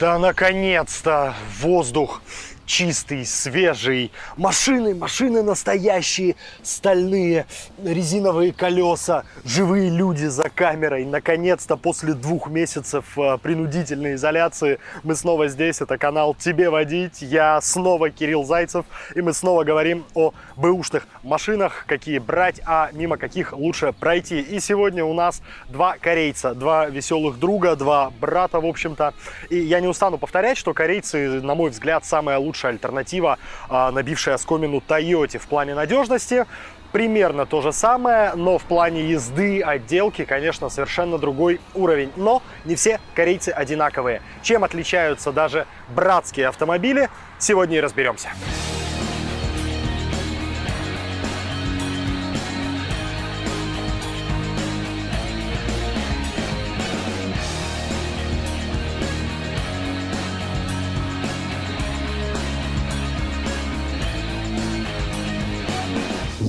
Да наконец-то! Воздух чистый, свежий. Машины, машины настоящие, стальные, резиновые колеса, живые люди за камерой. Наконец-то после двух месяцев э, принудительной изоляции мы снова здесь. Это канал «Тебе водить». Я снова Кирилл Зайцев, и мы снова говорим о бэушных машинах, какие брать, а мимо каких лучше пройти. И сегодня у нас два корейца, два веселых друга, два брата, в общем-то. И я не устану повторять, что корейцы, на мой взгляд, самая лучшая лучшая альтернатива, а, набившая оскомину Toyota в плане надежности. Примерно то же самое, но в плане езды, отделки, конечно, совершенно другой уровень. Но не все корейцы одинаковые. Чем отличаются даже братские автомобили, сегодня и разберемся.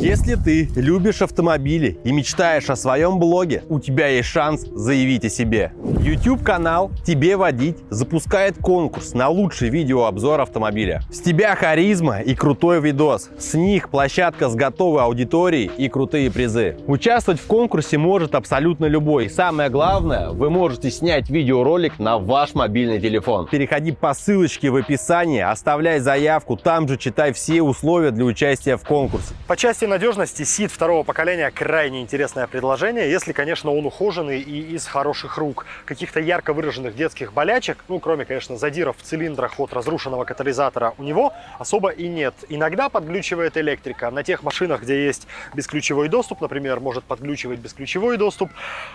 Если ты любишь автомобили и мечтаешь о своем блоге, у тебя есть шанс заявить о себе. YouTube-канал «Тебе водить» запускает конкурс на лучший видеообзор автомобиля. С тебя харизма и крутой видос. С них площадка с готовой аудиторией и крутые призы. Участвовать в конкурсе может абсолютно любой. Самое главное, вы можете снять видеоролик на ваш мобильный телефон. Переходи по ссылочке в описании, оставляй заявку, там же читай все условия для участия в конкурсе. По части надежности СИД второго поколения крайне интересное предложение, если, конечно, он ухоженный и из хороших рук. Каких-то ярко выраженных детских болячек, ну, кроме, конечно, задиров в цилиндрах от разрушенного катализатора, у него особо и нет. Иногда подглючивает электрика. На тех машинах, где есть бесключевой доступ, например, может подглючивать бесключевой доступ.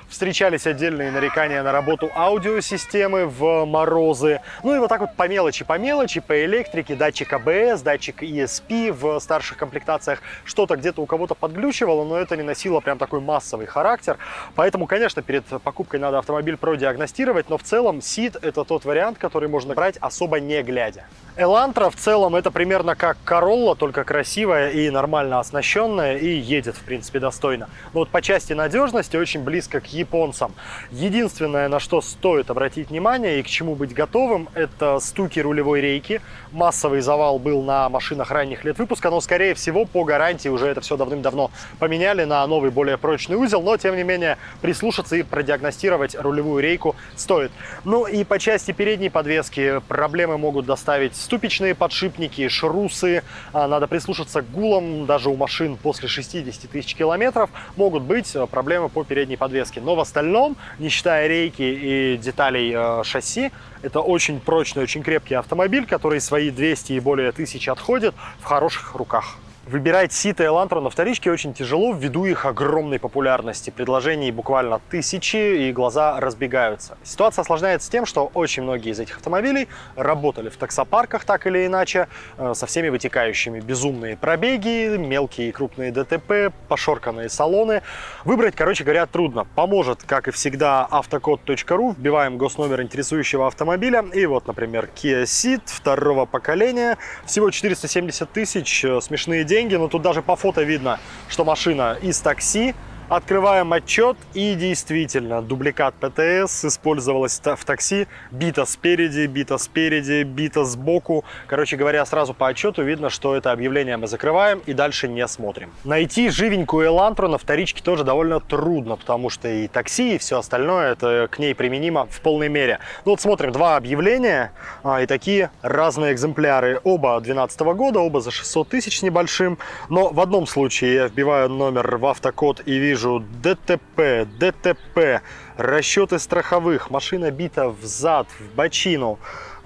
Встречались отдельные нарекания на работу аудиосистемы в морозы. Ну и вот так вот по мелочи, по мелочи, по электрике, датчик АБС, датчик ESP в старших комплектациях, что-то где где-то у кого-то подглючивало, но это не носило прям такой массовый характер. Поэтому, конечно, перед покупкой надо автомобиль продиагностировать, но в целом Сид это тот вариант, который можно брать особо не глядя. Элантра в целом это примерно как Королла, только красивая и нормально оснащенная и едет, в принципе, достойно. Но вот по части надежности очень близко к японцам. Единственное, на что стоит обратить внимание и к чему быть готовым, это стуки рулевой рейки. Массовый завал был на машинах ранних лет выпуска, но, скорее всего, по гарантии уже это все давным-давно поменяли на новый, более прочный узел. Но, тем не менее, прислушаться и продиагностировать рулевую рейку стоит. Ну и по части передней подвески проблемы могут доставить ступичные подшипники, шрусы. А, надо прислушаться к гулам. Даже у машин после 60 тысяч километров могут быть э, проблемы по передней подвеске. Но в остальном, не считая рейки и деталей э, шасси, это очень прочный, очень крепкий автомобиль, который свои 200 и более тысяч отходит в хороших руках. Выбирать Сита и Элантру на вторичке очень тяжело ввиду их огромной популярности. Предложений буквально тысячи, и глаза разбегаются. Ситуация осложняется тем, что очень многие из этих автомобилей работали в таксопарках так или иначе, э, со всеми вытекающими безумные пробеги, мелкие и крупные ДТП, пошорканные салоны. Выбрать, короче говоря, трудно. Поможет, как и всегда, автокод.ру. Вбиваем госномер интересующего автомобиля. И вот, например, Kia Ceed второго поколения. Всего 470 тысяч, э, смешные деньги деньги, но тут даже по фото видно, что машина из такси, Открываем отчет и действительно дубликат ПТС использовалась в такси, бита спереди, бита спереди, бита сбоку. Короче говоря, сразу по отчету видно, что это объявление мы закрываем и дальше не смотрим. Найти живенькую Элантру на вторичке тоже довольно трудно, потому что и такси, и все остальное, это к ней применимо в полной мере. Ну вот смотрим, два объявления а, и такие разные экземпляры. Оба 2012 года, оба за 600 тысяч небольшим, но в одном случае я вбиваю номер в автокод и вижу вижу ДТП, ДТП, расчеты страховых, машина бита в зад, в бочину.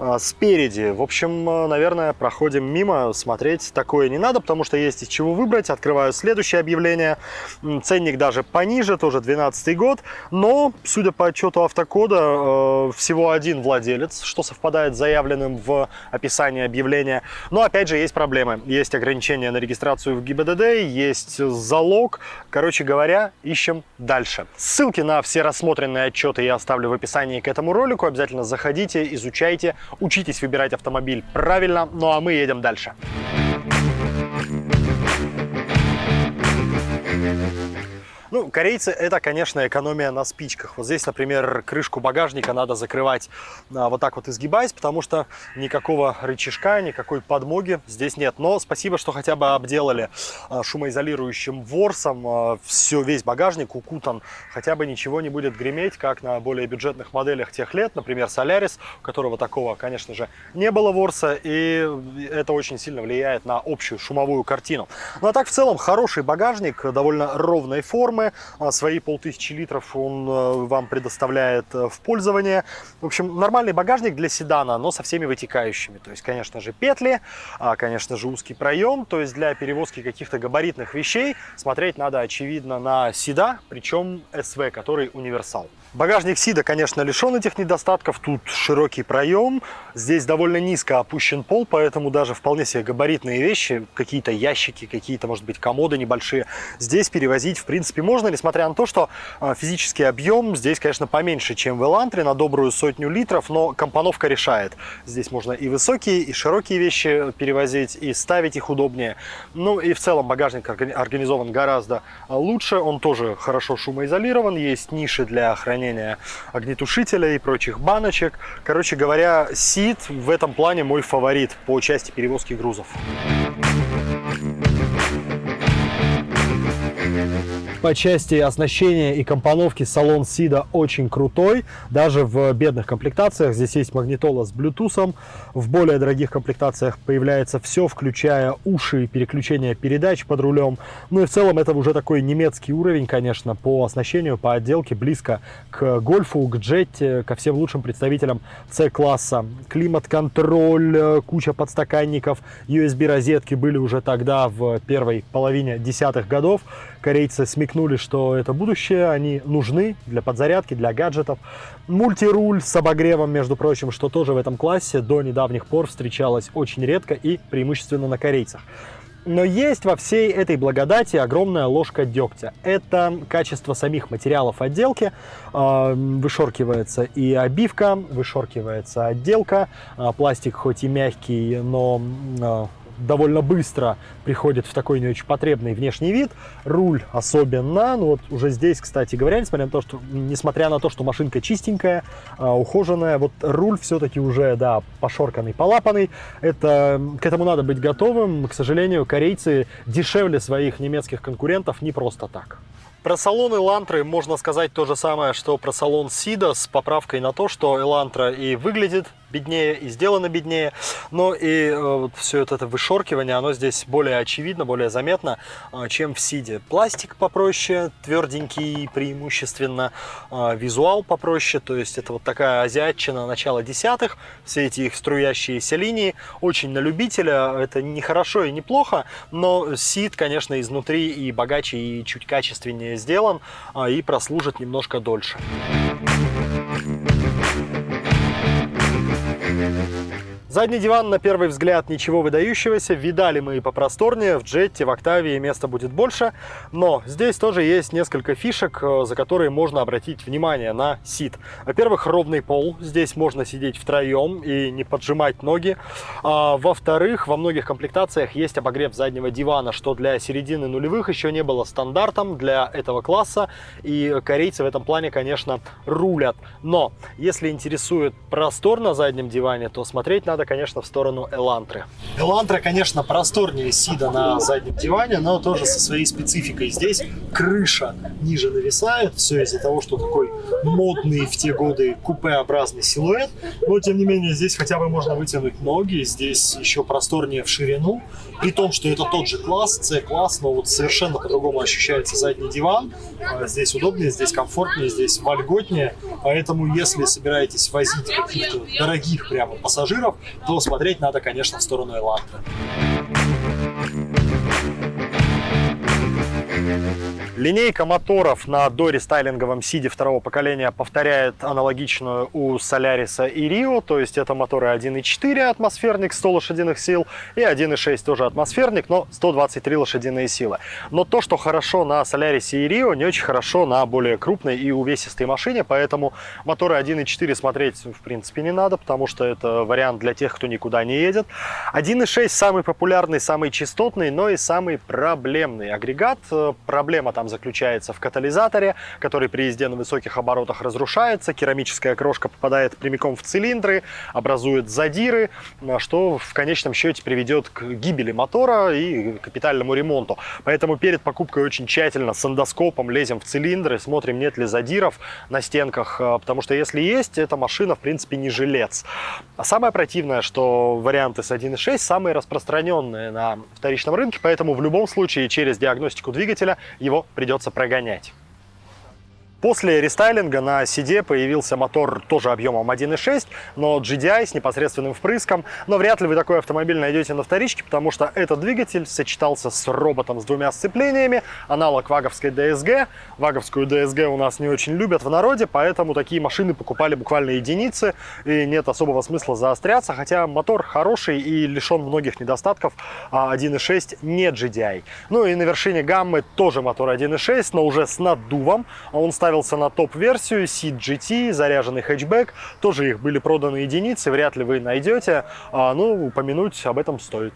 А, спереди. В общем, а, наверное, проходим мимо, смотреть такое не надо, потому что есть из чего выбрать. Открываю следующее объявление. Ценник даже пониже, тоже 12 год. Но, судя по отчету автокода, а, всего один владелец, что совпадает с заявленным в описании объявления. Но, опять же, есть проблемы. Есть ограничения на регистрацию в ГИБДД, есть залог. Короче говоря, ищем дальше. Ссылки на все рассмотренные отчеты я оставлю в описании к этому ролику. Обязательно заходите, изучайте, Учитесь выбирать автомобиль правильно. Ну а мы едем дальше. Ну, корейцы это, конечно, экономия на спичках. Вот здесь, например, крышку багажника надо закрывать а, вот так вот изгибаясь, потому что никакого рычажка, никакой подмоги здесь нет. Но спасибо, что хотя бы обделали а, шумоизолирующим ворсом а, все, весь багажник укутан. Хотя бы ничего не будет греметь, как на более бюджетных моделях тех лет, например, Solaris, у которого такого, конечно же, не было ворса, и это очень сильно влияет на общую шумовую картину. Ну а так в целом хороший багажник, довольно ровной формы, свои полтысячи литров он э, вам предоставляет э, в пользование. В общем, нормальный багажник для седана, но со всеми вытекающими. То есть, конечно же, петли, а, конечно же, узкий проем. То есть для перевозки каких-то габаритных вещей смотреть надо, очевидно, на седа, причем СВ, который универсал. Багажник Сида, конечно, лишен этих недостатков. Тут широкий проем, здесь довольно низко опущен пол, поэтому даже вполне себе габаритные вещи, какие-то ящики, какие-то, может быть, комоды небольшие, здесь перевозить, в принципе, можно, несмотря на то, что а, физический объем здесь, конечно, поменьше, чем в Элантре, на добрую сотню литров, но компоновка решает. Здесь можно и высокие, и широкие вещи перевозить, и ставить их удобнее. Ну и в целом багажник организован гораздо лучше, он тоже хорошо шумоизолирован, есть ниши для хранения хранения огнетушителя и прочих баночек. Короче говоря, Сид в этом плане мой фаворит по части перевозки грузов. По части оснащения и компоновки салон Сида очень крутой. Даже в бедных комплектациях здесь есть магнитола с Bluetooth. В более дорогих комплектациях появляется все, включая уши и переключение передач под рулем. Ну и в целом это уже такой немецкий уровень, конечно, по оснащению, по отделке, близко к гольфу, к джетте, ко всем лучшим представителям C-класса. Климат-контроль, куча подстаканников, USB-розетки были уже тогда в первой половине десятых годов корейцы смекнули, что это будущее, они нужны для подзарядки, для гаджетов. Мультируль с обогревом, между прочим, что тоже в этом классе до недавних пор встречалось очень редко и преимущественно на корейцах. Но есть во всей этой благодати огромная ложка дегтя. Это качество самих материалов отделки. А, вышоркивается и обивка, вышоркивается отделка. А, пластик хоть и мягкий, но а, довольно быстро приходит в такой не очень потребный внешний вид. Руль особенно. Ну вот уже здесь, кстати говоря, несмотря на то, что, несмотря на то, что машинка чистенькая, а, ухоженная, вот руль все-таки уже, да, пошорканный, полапанный. Это, к этому надо быть готовым. К сожалению, корейцы дешевле своих немецких конкурентов не просто так. Про салон Элантры можно сказать то же самое, что про салон Сида с поправкой на то, что Элантра и выглядит беднее и сделано беднее. Но и э, вот все это вышоркивание, оно здесь более очевидно, более заметно, э, чем в Сиде. Пластик попроще, тверденький преимущественно, э, визуал попроще, то есть это вот такая азиатчина начала десятых, все эти их струящиеся линии, очень на любителя, это не хорошо и не плохо, но Сид, конечно, изнутри и богаче, и чуть качественнее сделан, и прослужит немножко дольше. Задний диван, на первый взгляд, ничего выдающегося. Видали мы и попросторнее. В джетте, в октаве места будет больше. Но здесь тоже есть несколько фишек, э, за которые можно обратить внимание на сит. Во-первых, ровный пол. Здесь можно сидеть втроем и не поджимать ноги. А, во-вторых, во многих комплектациях есть обогрев заднего дивана, что для середины нулевых еще не было стандартом для этого класса. И корейцы в этом плане, конечно, рулят. Но если интересует простор на заднем диване, то смотреть надо надо, конечно, в сторону Элантры. Элантра, конечно, просторнее Сида на заднем диване, но тоже со своей спецификой. Здесь крыша ниже нависает, все из-за того, что такой модный в те годы купеобразный силуэт. Но, тем не менее, здесь хотя бы можно вытянуть ноги, здесь еще просторнее в ширину. При том, что это тот же класс, C-класс, но вот совершенно по-другому ощущается задний диван. А, здесь удобнее, здесь комфортнее, здесь вольготнее. Поэтому, если собираетесь возить каких-то дорогих прямо пассажиров, то смотреть надо, конечно, в сторону Эланта. Линейка моторов на дорестайлинговом Сиде второго поколения повторяет аналогичную у Соляриса и Рио, то есть это моторы 1.4 атмосферник 100 лошадиных сил и 1.6 тоже атмосферник, но 123 лошадиные силы. Но то, что хорошо на Солярисе и Рио, не очень хорошо на более крупной и увесистой машине, поэтому моторы 1.4 смотреть в принципе не надо, потому что это вариант для тех, кто никуда не едет. 1.6 самый популярный, самый частотный, но и самый проблемный агрегат. Проблема там заключается в катализаторе, который при езде на высоких оборотах разрушается, керамическая крошка попадает прямиком в цилиндры, образует задиры, что в конечном счете приведет к гибели мотора и капитальному ремонту. Поэтому перед покупкой очень тщательно с эндоскопом лезем в цилиндры, смотрим, нет ли задиров на стенках, а, потому что если есть, эта машина, в принципе, не жилец. А самое противное, что варианты с 1.6 самые распространенные на вторичном рынке, поэтому в любом случае через диагностику двигателя его придется прогонять. После рестайлинга на CD появился мотор тоже объемом 1.6, но GDI с непосредственным впрыском. Но вряд ли вы такой автомобиль найдете на вторичке, потому что этот двигатель сочетался с роботом с двумя сцеплениями, аналог ваговской DSG. Ваговскую DSG у нас не очень любят в народе, поэтому такие машины покупали буквально единицы, и нет особого смысла заостряться, хотя мотор хороший и лишен многих недостатков, а 1.6 не GDI. Ну и на вершине гаммы тоже мотор 1.6, но уже с наддувом. Он ставит ставился на топ-версию Ceed GT, заряженный хэтчбэк. Тоже их были проданы единицы, вряд ли вы найдете. А, ну, упомянуть об этом стоит.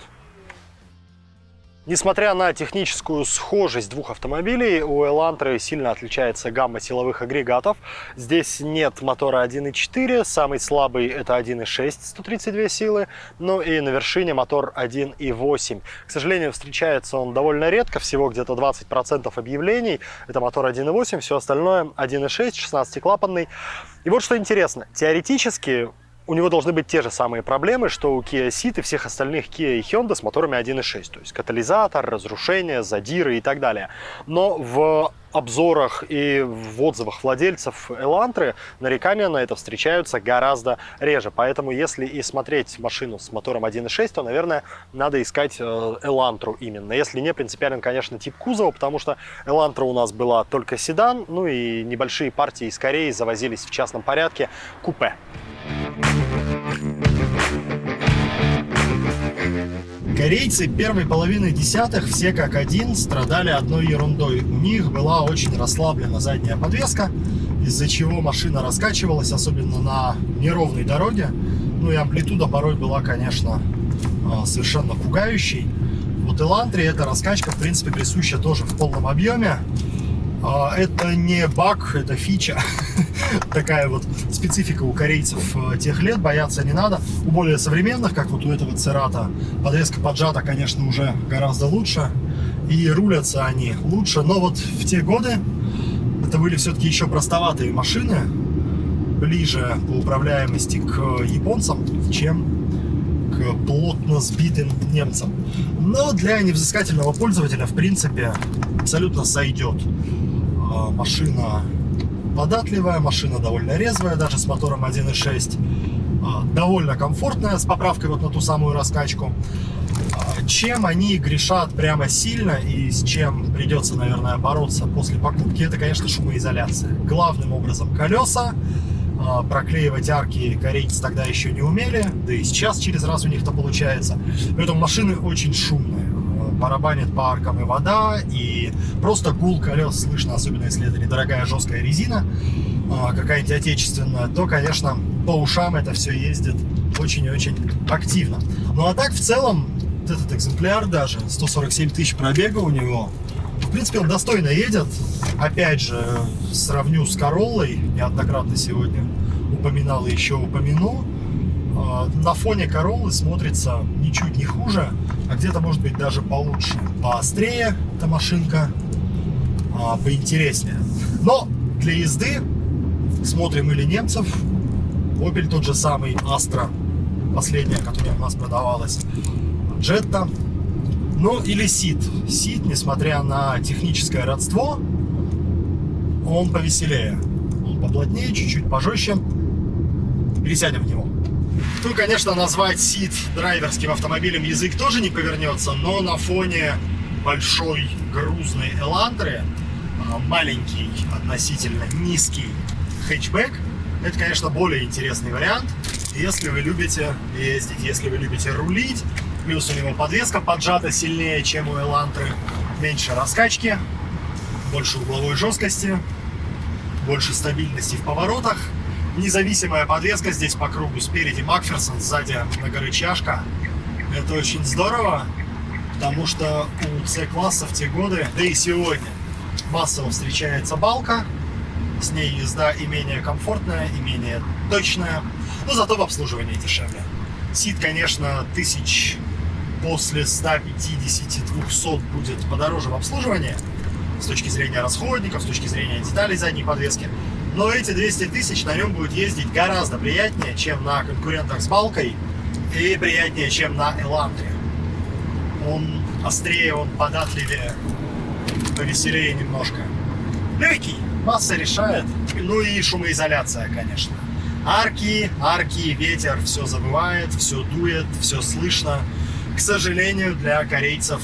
Несмотря на техническую схожесть двух автомобилей, у Elantra сильно отличается гамма силовых агрегатов. Здесь нет мотора 1.4, самый слабый это 1.6, 132 силы, ну и на вершине мотор 1.8. К сожалению, встречается он довольно редко, всего где-то 20% объявлений. Это мотор 1.8, все остальное 1.6, 16-клапанный. И вот что интересно, теоретически у него должны быть те же самые проблемы, что у Kia Ceed и всех остальных Kia и Hyundai с моторами 1.6, то есть катализатор, разрушение, задиры и так далее. Но в обзорах и в отзывах владельцев Elantra нарекания на это встречаются гораздо реже. Поэтому если и смотреть машину с мотором 1.6, то, наверное, надо искать Elantra именно. Если не, принципиален, конечно, тип кузова, потому что Elantra у нас была только седан, ну и небольшие партии из Кореи завозились в частном порядке купе. Корейцы первой половины десятых все как один страдали одной ерундой. У них была очень расслаблена задняя подвеска, из-за чего машина раскачивалась, особенно на неровной дороге. Ну и амплитуда порой была, конечно, а, совершенно пугающей. Вот Элантре эта раскачка, в принципе, присуща тоже в полном объеме. А, это не баг, это фича. Такая вот специфика у корейцев э, тех лет, бояться не надо. У более современных, как вот у этого Церата, подвеска поджата, конечно, уже гораздо лучше. И рулятся они лучше. Но вот в те годы это были все-таки еще простоватые машины, ближе по управляемости к японцам, чем к плотно сбитым немцам. Но для невзыскательного пользователя, в принципе, абсолютно сойдет. А, машина податливая, машина довольно резвая, даже с мотором 1.6. А, довольно комфортная, с поправкой вот на ту самую раскачку. А, чем они грешат прямо сильно и с чем придется, наверное, бороться после покупки, это, конечно, шумоизоляция. Главным образом колеса, проклеивать арки корейцы тогда еще не умели, да и сейчас через раз у них это получается. Поэтому машины очень шумные барабанит по аркам и вода, и просто гул колес слышно, особенно если это недорогая жесткая резина, а, какая-нибудь отечественная, то, конечно, по ушам это все ездит очень и очень активно. Ну а так, в целом, этот экземпляр даже, 147 тысяч пробега у него, в принципе, он достойно едет. Опять же, сравню с Короллой, неоднократно сегодня упоминал и еще упомяну. А, на фоне Короллы смотрится ничуть не хуже, а где-то может быть даже получше. Поострее эта машинка, а, поинтереснее. Но для езды смотрим или немцев, Opel тот же самый Astra, последняя, которая у нас продавалась, Jetta, ну или Сид. Сид, несмотря на техническое родство, он повеселее. Он поплотнее, чуть-чуть пожестче. Пересядем в него. Ну, конечно, назвать Сид драйверским автомобилем язык тоже не повернется, но на фоне большой грузной Элантры а, маленький, относительно низкий хэтчбэк, это, конечно, более интересный вариант, если вы любите ездить, если вы любите рулить, плюс у него подвеска поджата сильнее, чем у Элантры, меньше раскачки, больше угловой жесткости, больше стабильности в поворотах, Независимая подвеска здесь по кругу. Спереди Макферсон, сзади многорычажка. Это очень здорово, потому что у C-класса в те годы, да и сегодня, массово встречается балка. С ней езда и менее комфортная, и менее точная, но зато в обслуживании дешевле. Сид, конечно, тысяч после 150-200 будет подороже в обслуживании с точки зрения расходников, с точки зрения деталей задней подвески. Но эти 200 тысяч на нем будет ездить гораздо приятнее, чем на конкурентах с балкой и приятнее, чем на Элантре. Он острее, он податливее, повеселее немножко. Легкий, масса решает. Ну и шумоизоляция, конечно. Арки, арки, ветер, все забывает, все дует, все слышно. К сожалению, для корейцев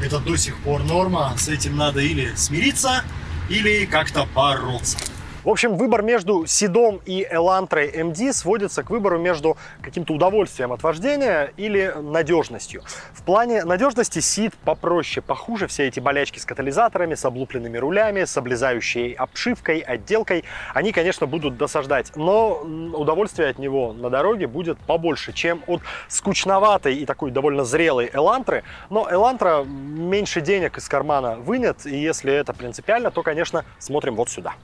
это до сих пор норма. С этим надо или смириться, или как-то бороться. В общем, выбор между Сидом и Элантрой MD сводится к выбору между каким-то удовольствием от вождения или надежностью. В плане надежности Сид попроще, похуже все эти болячки с катализаторами, с облупленными рулями, с облезающей обшивкой, отделкой. Они, конечно, будут досаждать, но удовольствие от него на дороге будет побольше, чем от скучноватой и такой довольно зрелой Элантры. Но Элантра меньше денег из кармана вынет, и если это принципиально, то, конечно, смотрим вот сюда.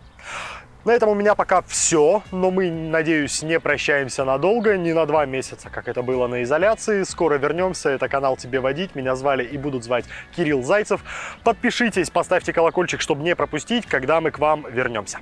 На этом у меня пока все, но мы, надеюсь, не прощаемся надолго, не на два месяца, как это было на изоляции. Скоро вернемся, это канал «Тебе водить», меня звали и будут звать Кирилл Зайцев. Подпишитесь, поставьте колокольчик, чтобы не пропустить, когда мы к вам вернемся.